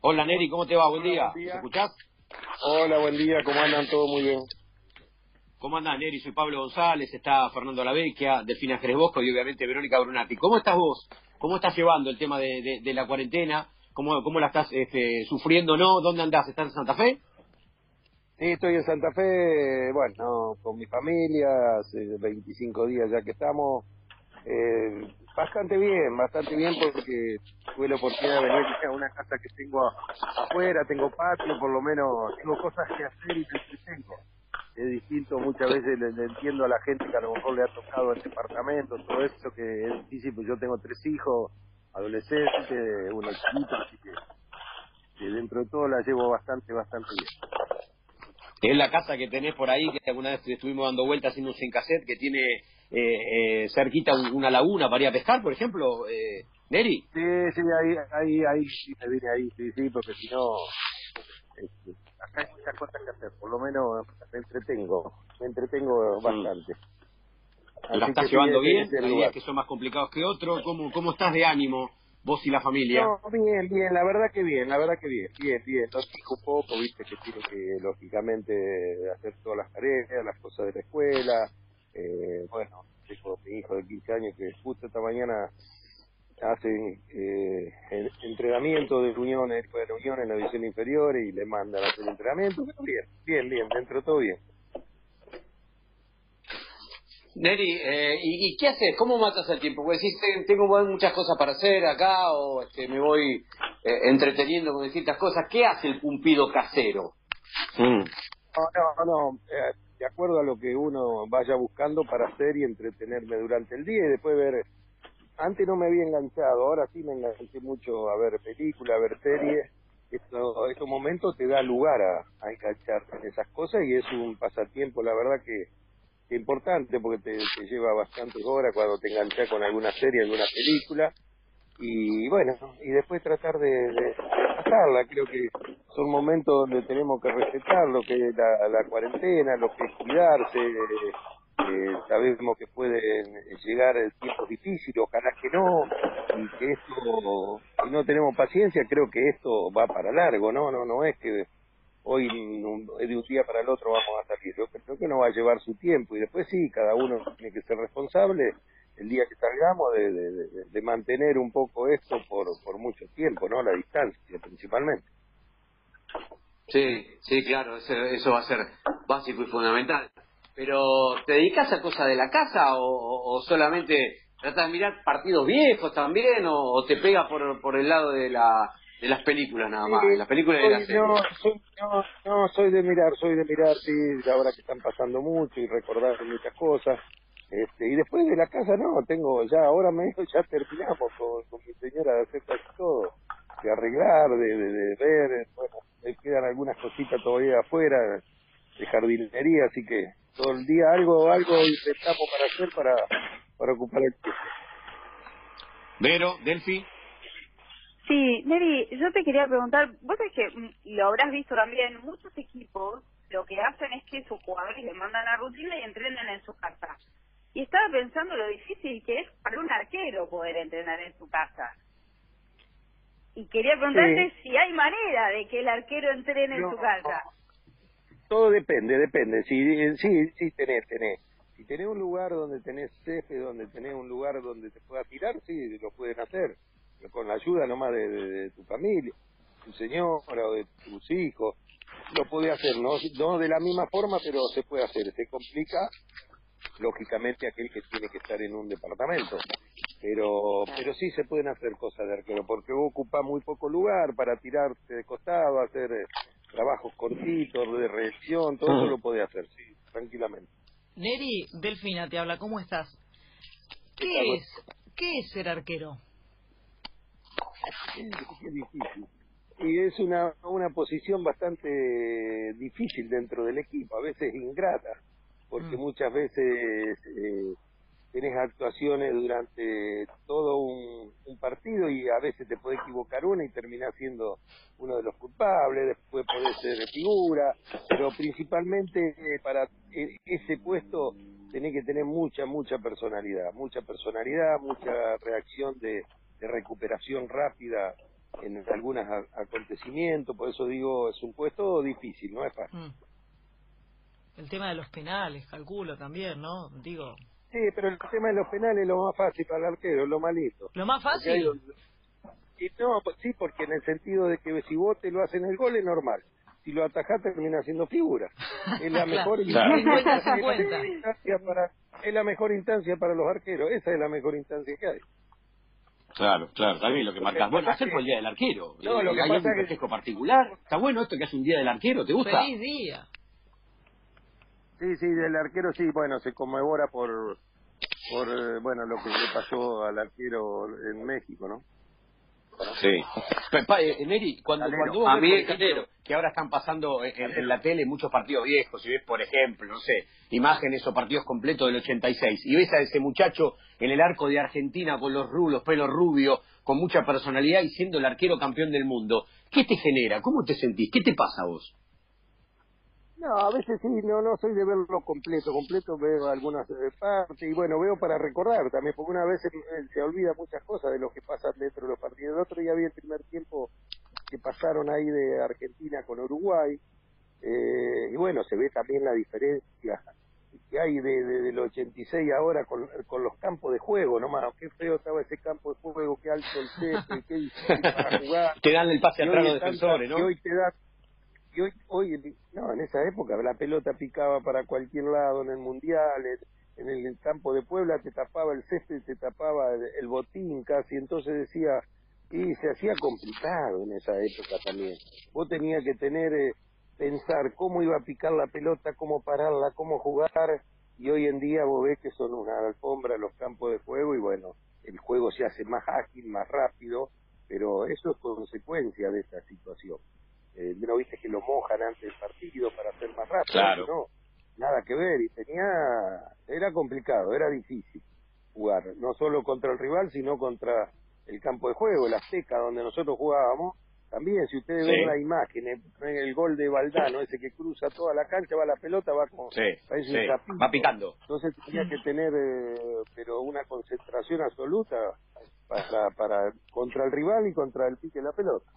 Hola Neri, ¿cómo te va? Buen día. ¿Me escuchás? Hola, buen día, ¿cómo andan? Todo muy bien. ¿Cómo andás, Neri? Soy Pablo González, está Fernando Lavecchia, Delfina Bosco y obviamente Verónica Brunati. ¿Cómo estás vos? ¿Cómo estás llevando el tema de, de- de la cuarentena? ¿Cómo, ¿Cómo la estás este, sufriendo o no? ¿Dónde andás? ¿Estás en Santa Fe? Sí, estoy en Santa Fe, bueno, con mi familia, hace 25 días ya que estamos. Eh, bastante bien, bastante bien porque tuve la oportunidad de venir a una casa que tengo afuera, tengo patio, por lo menos tengo cosas que hacer y entretengo. Es distinto, muchas veces le, le entiendo a la gente que a lo mejor le ha tocado el departamento, todo esto que es difícil, pues yo tengo tres hijos, adolescentes, uno chiquito, así que, que dentro de todo la llevo bastante, bastante bien. Es la casa que tenés por ahí, que alguna vez estuvimos dando vueltas haciendo un cassette que tiene eh, eh, cerquita un- una laguna para ir a pescar, por ejemplo, eh, Neri. Sí, sí, ahí, ahí, ahí, sí, me vine ahí, sí, sí, porque si no, este, acá hay muchas cosas que hacer, por lo menos me entretengo, me entretengo bastante. ¿La estás llevando bien? Hay días que son más complicados que otros. ¿Cómo, ¿Cómo estás de ánimo, vos y la familia? No, bien, bien, la verdad que bien, la verdad que bien, bien, bien. Fijo un poco, viste, que tiene que, lógicamente, hacer todas las tareas, las cosas de la escuela. Eh, bueno, tengo mi hijo de 15 años que justo esta mañana hace eh, el entrenamiento de reuniones, de reuniones en la división inferior y le mandan a hacer entrenamiento. Bien, bien, bien, dentro de todo bien. Neri, eh, ¿y, y qué haces? ¿Cómo matas el tiempo? Porque decís, "Te- tengo muchas cosas para hacer acá o este, me voy eh, entreteniendo con distintas cosas. ¿Qué hace el pumpido casero? Mm. No, no, no. eh, de acuerdo a lo que uno vaya buscando para hacer y entretenerme durante el día y después ver. Antes no me había enganchado, ahora sí me enganché mucho a ver películas, a ver series. Esto, estos momentos te da lugar a, a engancharte en esas cosas y es un pasatiempo, la verdad que importante porque te, te lleva bastantes horas cuando te enganchas con alguna serie, alguna película y bueno, y después tratar de, pasarla. Creo que son momentos donde tenemos que respetar lo que es la, la cuarentena, lo que es cuidarse. eh, sabemos que pueden llegar tiempos difíciles, ojalá que no, y que esto, si no tenemos paciencia, creo que esto va para largo, ¿no? No, no es que hoy de un día para el otro vamos a salir. Yo creo que no va a llevar su tiempo y después sí, cada uno tiene que ser responsable el día que salgamos de, de- mantener un poco esto por, por mucho tiempo, ¿no? La distancia principalmente. Sí, sí, claro, eso, eso va a ser básico y fundamental. Pero, ¿te dedicas a cosas de la casa o, solamente tratas de mirar partidos viejos también o, o te pega por, por el lado de, la, de las películas nada más? Sí, las películas y las soy- no, series. soy, no, no, soy de mirar, soy de mirar, sí, ahora que están pasando mucho y recordar muchas cosas. Este, y después de la casa, no, tengo ya, ahora me ya terminamos con, con mi señora de hacer casi todo, de arreglar, de, de, de ver, bueno, me quedan algunas cositas todavía afuera, de jardinería, así que todo el día algo, algo intentamos para hacer para, para ocupar el tiempo. Vero, Delphi. Sí, Neri, yo te quería preguntar, vos sabés que mm, lo habrás visto también, muchos equipos lo que hacen es que sus jugadores le mandan la rutina y entrenan en su casa. Y estaba pensando lo difícil que es para un arquero poder entrenar en su casa. Y quería preguntarte si hay manera de que el arquero entrene en su casa. Todo depende, depende. Si, eh, sí, sí, tenés, tenés. Si tenés un lugar donde tenés césped, donde tenés un lugar donde te pueda tirar, sí, lo pueden hacer. Con la ayuda nomás de, de- de tu familia, tu señora o de tus hijos. Lo puede hacer, ¿no? No de la misma forma, pero se puede hacer. Se complica, lógicamente, aquel que tiene que estar en un departamento. Pero pero sí se pueden hacer cosas de arquero, porque vos ocupás muy poco lugar para tirarte de costado, hacer eh, trabajos cortitos, de reacción, todo eso lo podés hacer, sí, tranquilamente. Neri, Delfina te habla, ¿cómo estás? ¿Qué es? ¿Qué es ser arquero? Es, difícil. Y es una, una posición bastante difícil dentro del equipo, a veces ingrata, porque Mm. muchas veces eh, tenés actuaciones durante todo un, un partido y a veces te podés equivocar una y terminás siendo uno de los culpables, después podés ser figura, pero principalmente eh, para eh, ese puesto tenés que tener mucha, mucha personalidad, mucha personalidad, mucha reacción de, de recuperación rápida en algunos acontecimientos, por eso digo, es un puesto difícil, no es fácil. Mm. El tema de los penales, calculo también, ¿no? Digo. Sí, pero el tema de los penales es lo más fácil para el arquero, lo malito. ¿Lo más fácil? Y no, pues sí, porque en el sentido de que si vos te lo hacen el gol es normal. Si lo atajás termina siendo figura. Es la mejor instancia para es la mejor instancia para los arqueros. Esa es la mejor instancia que hay. Claro, claro, también lo que marcas. Bueno, hacer por el día del arquero. No, lo que ¿Hay pasa es que... particular? ¿Está bueno esto que hace un día del arquero? ¿Te gusta? Feliz día. Sí, sí, del arquero sí, bueno, se conmemora por, por eh, bueno, lo que le pasó al arquero en México, ¿no? Sí. Eh, Neri, cuando, cuando a mí que ahora están pasando en, la tele muchos partidos viejos, si ves, por ejemplo, no sé, imágenes o partidos completos del 86, y ves a ese muchacho en el arco de Argentina con los rulos, pelo rubio, con mucha personalidad y siendo el arquero campeón del mundo, ¿qué te genera? ¿Cómo te sentís? ¿Qué te pasa a vos? No, a veces sí, no, no soy de verlo completo, completo veo algunas eh, partes y bueno, veo para recordar también, porque una vez se, olvida muchas cosas de lo que pasa dentro de los partidos. El otro día vi el primer tiempo que pasaron ahí de Argentina con Uruguay eh, y bueno, se ve también la diferencia que hay de, de, del 86 ahora con, con los campos de juego, nomás, qué feo estaba ese campo de juego, qué alto el césped, qué difícil para jugar. Te dan el pase atrás los defensores, ¿no? Y hoy te y hoy, hoy, no, en esa época la pelota picaba para cualquier lado en el mundial, en, el campo de Puebla te tapaba el césped, te tapaba el, botín casi, entonces decía, y se hacía complicado en esa época también. Vos tenías que tener, eh, pensar cómo iba a picar la pelota, cómo pararla, cómo jugar, y hoy en día vos ves que son una alfombra los campos de juego y bueno, el juego se hace más ágil, más rápido, pero eso es consecuencia de esta situación. Eh, no viste que lo mojan antes del partido para hacer más rápido, no, nada que ver, y tenía, era complicado, era difícil jugar, no solo contra el rival, sino contra el campo de juego, el Azteca, donde nosotros jugábamos, también, si ustedes ven la imagen, el, el, gol de Valdano, ese que cruza toda la cancha, va la pelota, va como... va picando. Entonces tenía que tener, eh, pero una concentración absoluta para, para contra el rival y contra el pique de la pelota.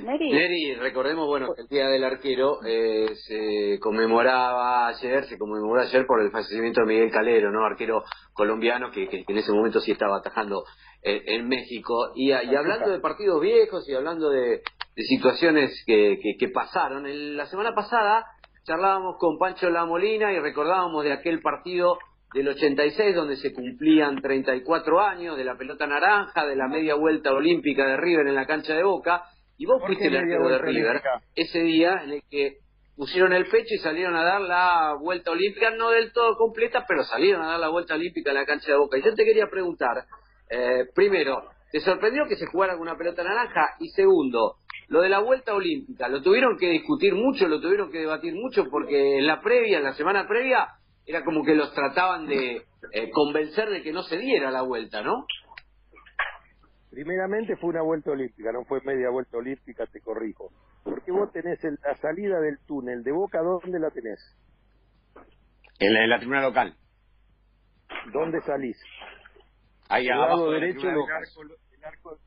Neri. recordemos, bueno, que el Día del Arquero eh, se conmemoraba ayer, se conmemoró ayer por el fallecimiento de Miguel Calero, ¿no? Arquero colombiano que, en ese momento sí estaba atajando en México. Y, hablando de partidos viejos y hablando de, situaciones que, que, pasaron, en, la semana pasada charlábamos con Pancho La Molina y recordábamos de aquel partido del 86 donde se cumplían 34 años de la pelota naranja, de la media vuelta olímpica de River en la cancha de Boca y vos fuiste el arquero de River ese día en el que pusieron el pecho y salieron a dar la vuelta olímpica, no del todo completa, pero salieron a dar la vuelta olímpica en la cancha de Boca. Y yo te quería preguntar, eh, primero, ¿te sorprendió que se jugara con una pelota naranja? Y segundo, lo de la vuelta olímpica, ¿lo tuvieron que discutir mucho, lo tuvieron que debatir mucho? Porque en la previa, en la semana previa, era como que los trataban de eh, convencer de que no se diera la vuelta, ¿no? Primeramente fue una vuelta olímpica, no fue media vuelta olímpica, te corrijo. Porque vos tenés la salida del túnel de Boca, ¿dónde la tenés? En la, tribuna local. ¿Dónde salís? Ahí al lado derecho del arco,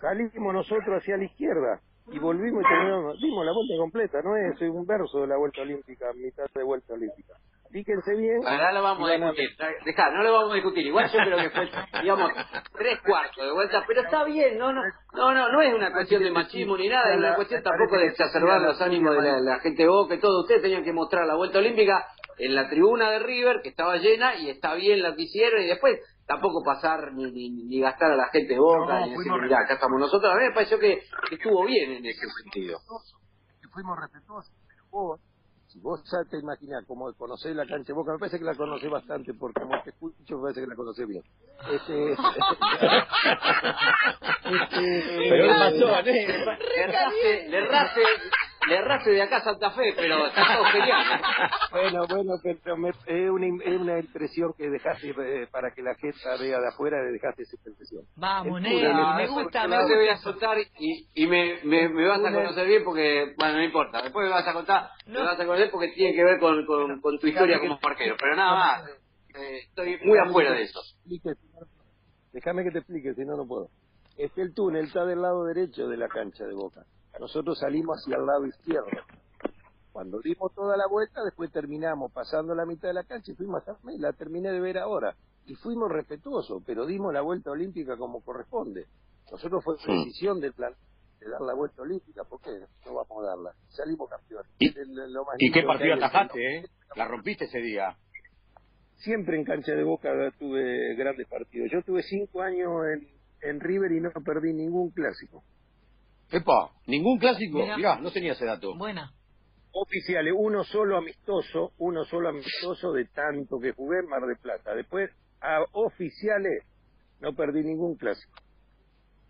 Salimos nosotros hacia la izquierda y volvimos y terminamos, dimos la vuelta completa, no es un verso de la vuelta olímpica, mitad de vuelta olímpica fíjense bien. Ahora lo vamos a discutir. Deja, no lo vamos a discutir. Igual yo creo que fue, digamos, tres cuartos de vuelta. Pero está bien, no, no, no, no, no es una cuestión de machismo ni nada. Es una cuestión tampoco de exacerbar los ánimos de la, gente Boca y todo. Ustedes tenían que mostrar la vuelta olímpica en la tribuna de River, que estaba llena, y está bien lo que hicieron. Y después tampoco pasar ni, ni, gastar a la gente de Boca, ni decir, mirá, acá estamos nosotros. A mí me pareció que, estuvo bien en ese sentido. Fuimos respetuosos, pero si vos ya te imaginas como conocés la cancha de Boca, me parece que la conocés bastante, porque como te escucho, me parece que la conocés bien. Este, este, pero es matón, ¿eh? Le erraste, le erraste de acá a Santa Fe, pero está todo genial. Bueno, bueno, pero me, es, una, es una impresión que dejaste eh, para que la gente vea de afuera, dejaste esa impresión. Vamos, Nero, me gusta. No te voy a soltar y, y me, me, me, vas a conocer bien porque, bueno, no importa. Después me vas a contar, me vas a conocer porque tiene que ver con, con, con tu historia como parquero. Pero nada más, eh, estoy muy afuera de eso. Déjame que te explique, si no, no puedo. Es que el túnel está del lado derecho de la cancha de Boca. Nosotros salimos hacia el lado izquierdo. Cuando dimos toda la vuelta, después terminamos pasando la mitad de la cancha y fuimos a la terminé de ver ahora. Y fuimos respetuosos, pero dimos la vuelta olímpica como corresponde. Nosotros fue decisión del plan de dar la vuelta olímpica, ¿por qué no vamos a darla? Salimos campeones. ¿Y, qué partido atajaste, eh? La rompiste ese día. Siempre en cancha de Boca tuve grandes partidos. Yo tuve cinco años en, en River y no perdí ningún clásico. Epa, ningún clásico. Mirá, no tenía ese dato. Buena. Oficiales, uno solo amistoso, uno solo amistoso de tanto que jugué en Mar de Plata. Después, a oficiales, no perdí ningún clásico.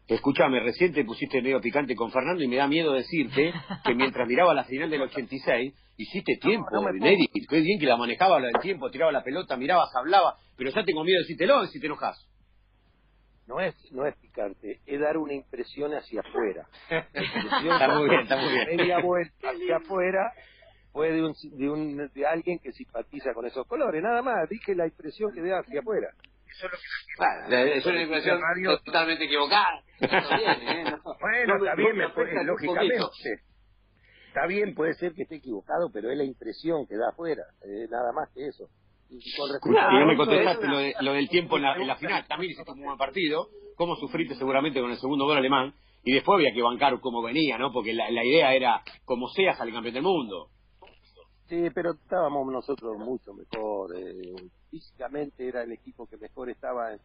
Escúchame, recién te pusiste medio picante con Fernando y me da miedo decirte que mientras miraba la final del 86, hiciste tiempo, no, Qué bien que la manejaba la del tiempo, tiraba la pelota, mirabas, hablaba, pero ya tengo miedo de decírtelo si te enojas. No es, no es picante, es dar una impresión hacia afuera. está muy bien, está muy bien. Media vuelta hacia afuera fue de, un, de, un, de alguien que simpatiza con esos colores, nada más, dije la impresión que da hacia afuera. Eso es lo que es una impresión totalmente equivocada. ¿eh? Bueno, está bien, lógicamente. Está bien, puede ser que esté equivocado, pero es la impresión que da afuera, eh, nada más que eso. Y con no me contestaste lo, de, lo, del tiempo en la, en la final. También hiciste un buen partido. ¿Cómo sufriste seguramente con el segundo gol alemán? Y después había que bancar cómo venía, ¿no? Porque la, la idea era, como sea, salir campeón del mundo. Sí, pero estábamos nosotros mucho mejor. Eh, físicamente era el equipo que mejor estaba en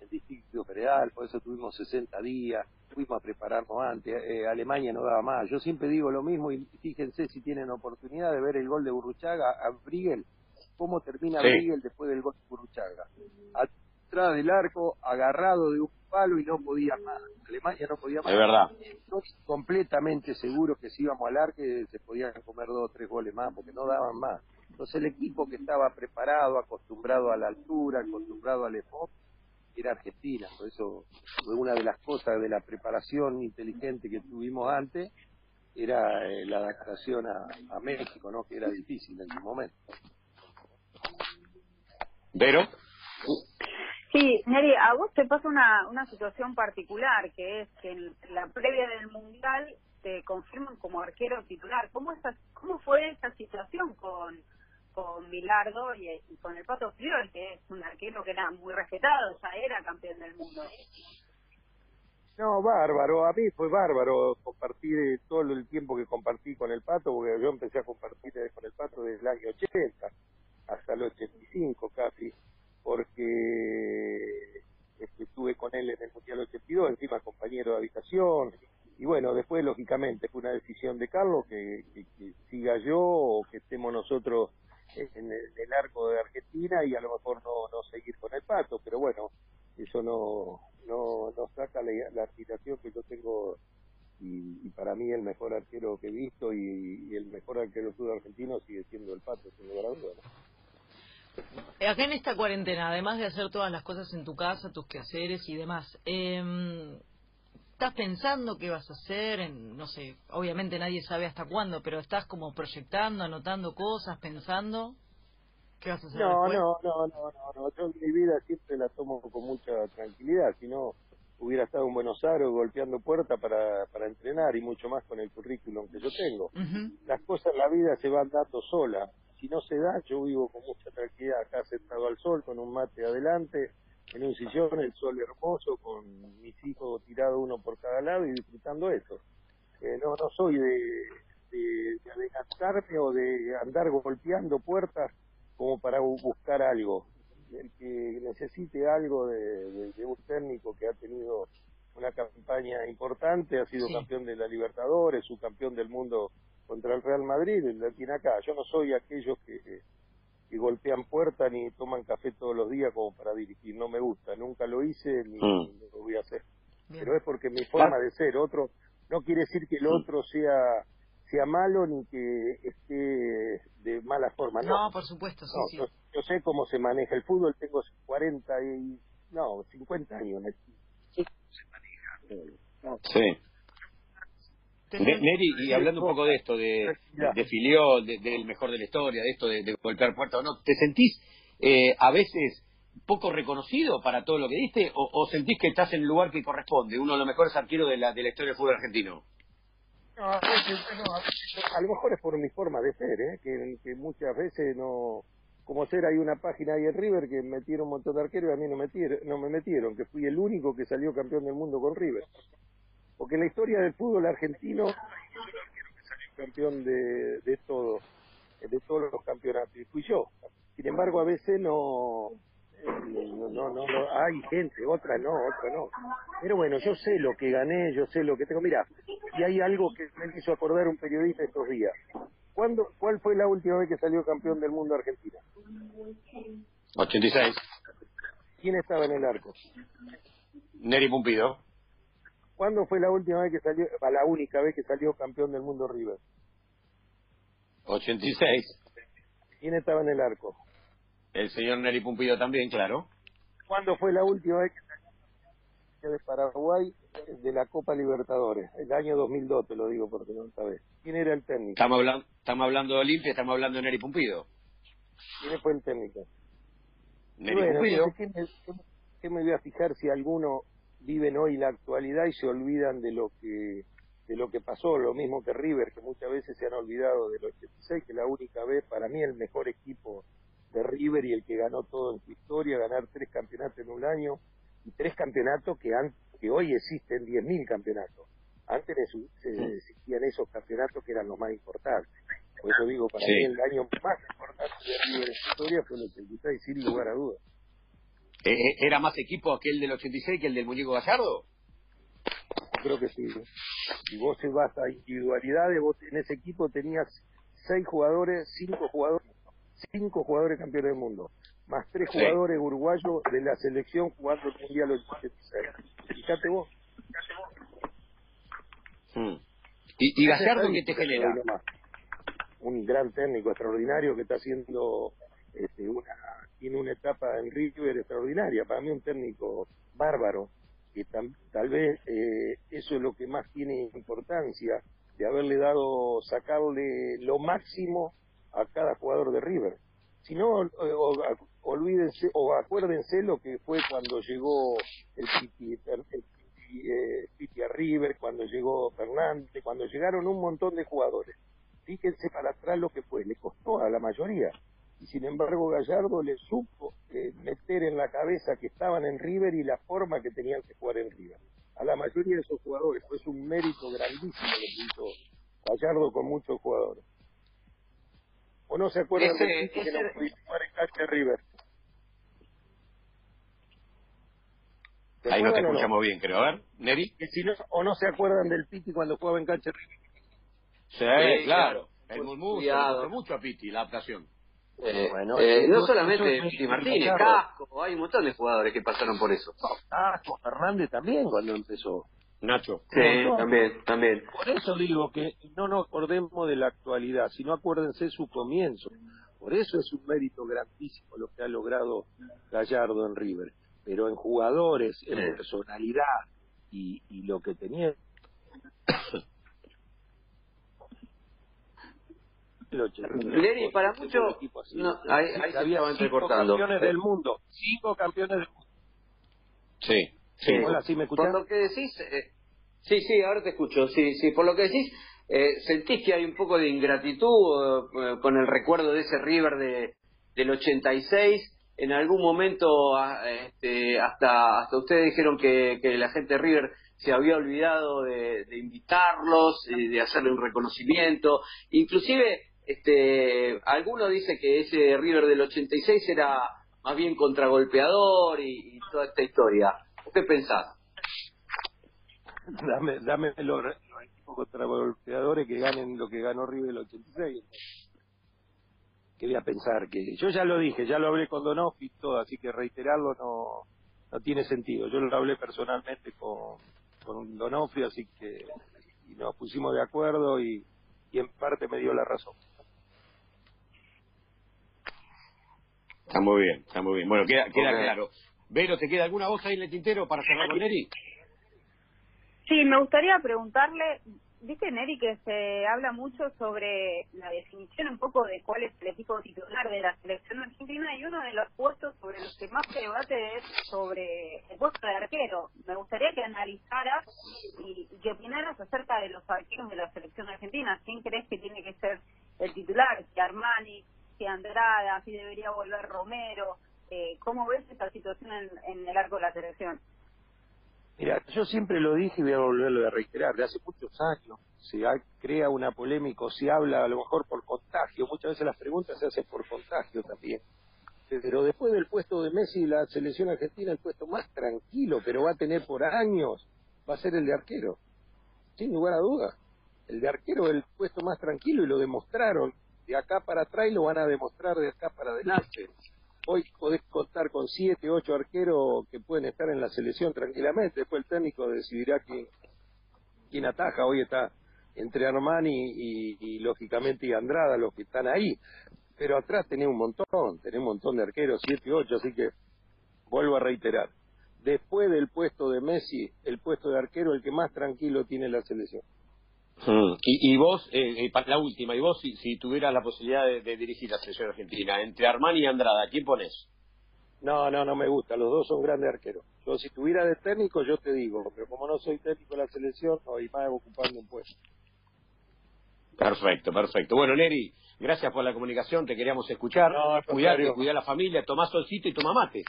el Distrito Federal, por eso tuvimos 60 días, fuimos a prepararnos antes. Eh, Alemania no daba más. Yo siempre digo lo mismo y fíjense si tienen oportunidad de ver el gol de Burruchaga a Briegel, cómo termina Briegel después del gol de Burruchaga. Atrás del arco, agarrado de un palo y no podía más. Alemania no podía más. Es verdad. Estoy completamente seguro que si íbamos al arque se podían comer dos o tres goles más, porque no daban más. Entonces el equipo que estaba preparado, acostumbrado a la altura, acostumbrado al EFOP, era Argentina. Por eso fue una de las cosas de la preparación inteligente que tuvimos antes, era eh, la adaptación a, a México, ¿no? que era difícil en su momento. ¿Pero? Sí, Neri, a vos te pasa una, una situación particular, que es que en la previa del Mundial te confirman como arquero titular. ¿Cómo, esa, cómo fue esa situación con, con Milardo y, con el Pato Friol, que es un arquero que era muy respetado, ya era campeón del mundo? No, bárbaro, a mí fue bárbaro compartir todo el tiempo que compartí con el Pato, porque yo empecé a compartir con el Pato desde el año 80 hasta el 85 casi porque este, estuve con él en el Mundial 82, encima compañero de habitación, y bueno, después lógicamente fue una decisión de Carlos que, siga yo o que estemos nosotros en el, arco de Argentina y a lo mejor no, no seguir con el pato, pero bueno, eso no, no, no saca la, la aspiración que yo tengo y, para mí el mejor arquero que he visto y, el mejor arquero argentino sigue siendo el pato, sin lugar acá en esta cuarentena, además de hacer todas las cosas en tu casa, tus quehaceres y demás, eh, ¿estás pensando qué vas a hacer? En, no sé, obviamente nadie sabe hasta cuándo, pero estás como proyectando, anotando cosas, pensando. ¿Qué vas a hacer? No, no, no, no, no, Yo mi vida siempre la tomo con mucha tranquilidad, si no hubiera estado en Buenos Aires golpeando puertas para, para entrenar y mucho más con el currículum que yo tengo. Las cosas en la vida se van dando solas si no se da, yo vivo con mucha tranquilidad acá sentado al sol, con un mate adelante, en un sillón, el sol hermoso, con mis hijos tirados uno por cada lado y disfrutando eso. Eh, no, no soy de, de, adelantarme o de andar golpeando puertas como para buscar algo. El que necesite algo de, un técnico que ha tenido una campaña importante, ha sido campeón de la Libertadores, su campeón del mundo contra el Real Madrid, el tiene acá. Yo no soy aquellos que, que golpean puertas ni toman café todos los días como para dirigir. No me gusta, nunca lo hice ni, mm. lo voy a hacer. Pero es porque mi forma de ser. Otro no quiere decir que el mm. otro sea sea malo ni que esté de mala forma. No, no por supuesto, sí, Yo, sé cómo se maneja el fútbol, tengo 40 y, no, 50 años. se maneja. Sí. Neri, y hablando un poco de esto, de, de Filiol, del mejor de la historia, de esto de, golpear puertas o no, ¿te sentís eh, a veces poco reconocido para todo lo que diste o, sentís que estás en el lugar que corresponde, uno de los mejores arqueros de la, de la historia del fútbol argentino? No, a, lo mejor es por mi forma de ser, ¿eh? que, muchas veces no... Como ser, hay una página ahí en River que metieron un montón de arqueros y a mí no, metieron, no me metieron, que fui el único que salió campeón del mundo con River. Porque en la historia del fútbol argentino, campeón de, de todo, de todos los campeonatos, y fui yo. Sin embargo, a veces no, no, no, no, hay gente, otra no, otra no. Pero bueno, yo sé lo que gané, yo sé lo que tengo. Mira, y hay algo que me hizo acordar un periodista estos días. ¿Cuándo, ¿Cuál fue la última vez que salió campeón del mundo Argentina? 86. ¿Quién estaba en el arco? Neri Pumpido. ¿Cuándo fue la última vez que salió, la única vez que salió campeón del mundo River? 86. ¿Quién estaba en el arco? El señor Neri Pumpido también, claro. ¿Cuándo fue la última vez que salió de Paraguay de la Copa Libertadores? El año 2002, te lo digo porque no sabes. ¿Quién era el técnico? Estamos hablando, estamos hablando de Olimpia, estamos hablando de Neri Pumpido. ¿Quién fue el técnico? Neri Pumpido. ¿qué me, ¿qué me voy a fijar si alguno viven hoy la actualidad y se olvidan de lo que de lo que pasó, lo mismo que River, que muchas veces se han olvidado del 86, que la única vez, para mí el mejor equipo de River y el que ganó todo en su historia, ganar tres campeonatos en un año, y tres campeonatos que, han, que hoy existen 10.000 campeonatos. Antes existían esos campeonatos que eran los más importantes. Por eso digo, para mí el año más importante de River en su historia fue el 86, sin lugar a dudas. Eh, eh, ¿Era más equipo aquel del 86 que el del muñeco Gallardo? Creo que sí. Si vos se vas a individualidades, vos en ese equipo tenías seis jugadores, cinco jugadores cinco jugadores campeones del mundo, más tres jugadores uruguayos de la selección jugando el Mundial 86. Fíjate vos. Hmm. ¿Y, y Gallardo qué te genera? Un gran técnico extraordinario que está haciendo este, una, tiene una etapa en River extraordinaria. Para mí un técnico bárbaro, que tal vez eh, eso es lo que más tiene importancia, de haberle dado, sacarle lo máximo a cada jugador de River. Si no, olvídense o acuérdense lo que fue cuando llegó el Piti, eh, a River, cuando llegó Fernández, cuando llegaron un montón de jugadores. Fíjense para atrás lo que fue, le costó a la mayoría. Y sin embargo Gallardo le supo eh, meter en la cabeza que estaban en River y la forma que tenían que jugar en River. A la mayoría de esos jugadores, fue un mérito grandísimo lo que hizo Gallardo con muchos jugadores. ¿O no se acuerdan ese, del que no jugar en cancha River? Ahí no te escuchamos bien, creo. A ver, Neri. si no, ¿O no se acuerdan del Piti cuando jugaba en cancha River? Sí, claro. El murmullo mucho a Piti, la adaptación. Eh, bueno, eh, no solamente Piti Martínez, Casco, hay un montón de jugadores que pasaron por eso. Casco, Fernández también cuando empezó. Nacho. Sí, también, también. Por eso digo que no nos acordemos de la actualidad, sino acuérdense su comienzo. Por eso es un mérito grandísimo lo que ha logrado Gallardo en River. Pero en jugadores, en personalidad y, y lo que tenía. Lenny, para muchos. No, ahí, ahí se había cinco campeones del mundo. Cinco campeones del mundo. Sí. Sí. Hola, ¿sí me escuchás? Por lo que decís, eh, sí, sí, ahora te escucho. Sí, sí, por lo que decís, eh, ¿sentís que hay un poco de ingratitud eh, con el recuerdo de ese River de, del 86? En algún momento ah, este, hasta hasta ustedes dijeron que, que la gente de River se había olvidado de, de invitarlos, de hacerle un reconocimiento. Inclusive, este, alguno dice que ese River del 86 era más bien contragolpeador y toda esta historia. ¿Qué pensás? Dame, dame los, los equipos contragolpeadores que ganen lo que ganó River el 86. ¿Qué voy a pensar? que Yo ya lo dije, ya lo hablé con Donoff y todo, así que reiterarlo no, no tiene sentido. Yo lo hablé personalmente con, con Donofrio, así que y nos pusimos de acuerdo y, y en parte me dio la razón. Está muy bien, está muy bien. Bueno, queda, queda claro. Vero, ¿te queda alguna voz ahí en el tintero para cerrar con Eri? Sí, me gustaría preguntarle, Viste, Neri, que se habla mucho sobre la definición un poco de cuál es el equipo titular de la selección argentina y uno de los puestos sobre los que más se debate es sobre el puesto de arquero. Me gustaría que analizaras y, que opinaras acerca de los arqueros de la selección argentina. ¿Quién crees que tiene que ser el titular? Si Armani, si Andrada, si debería volver Romero. Eh, ¿Cómo ves esta situación en, el arco de la selección? Mira, yo siempre lo dije y voy a volverlo a reiterar, de hace muchos años se crea una polémica o se habla a lo mejor por contagio, muchas veces las preguntas se hacen por contagio también. Pero después del puesto de Messi, la selección argentina, el puesto más tranquilo, pero va a tener por años, va a ser el de arquero, sin lugar a dudas. El de arquero es el puesto más tranquilo y lo demostraron. De acá para atrás y lo van a demostrar de acá para adelante. Hoy podés contar con siete, ocho arqueros que pueden estar en la selección tranquilamente. Después el técnico decidirá quién, quién ataja. Hoy está entre Armani y, lógicamente y Andrada los que están ahí. Pero atrás tenés un montón, tenés un montón de arqueros, siete, ocho, así que vuelvo a reiterar. Después del puesto de Messi, el puesto de arquero el que más tranquilo tiene la selección. Mm. Y, vos, eh, eh la última, y vos si, si tuvieras la posibilidad de, dirigir la selección argentina, entre Armani y Andrada, ¿quién pones? No, no, no me gusta, los dos son grandes arqueros. Yo si tuviera de técnico yo te digo, pero como no soy técnico de la selección, hoy más ocupando un puesto. Perfecto, perfecto. Bueno, Neri, gracias por la comunicación, te queríamos escuchar. No, cuidar, cuidar a la familia, tomá solcito y toma mate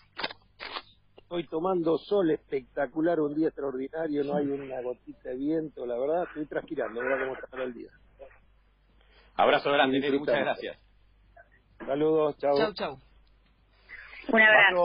estoy tomando sol espectacular, un día extraordinario, no hay una gotita de viento, la verdad, estoy transpirando, mira cómo está el día. Abrazo grande, muchas gracias. Saludos, chao. Chao, chao. Un abrazo.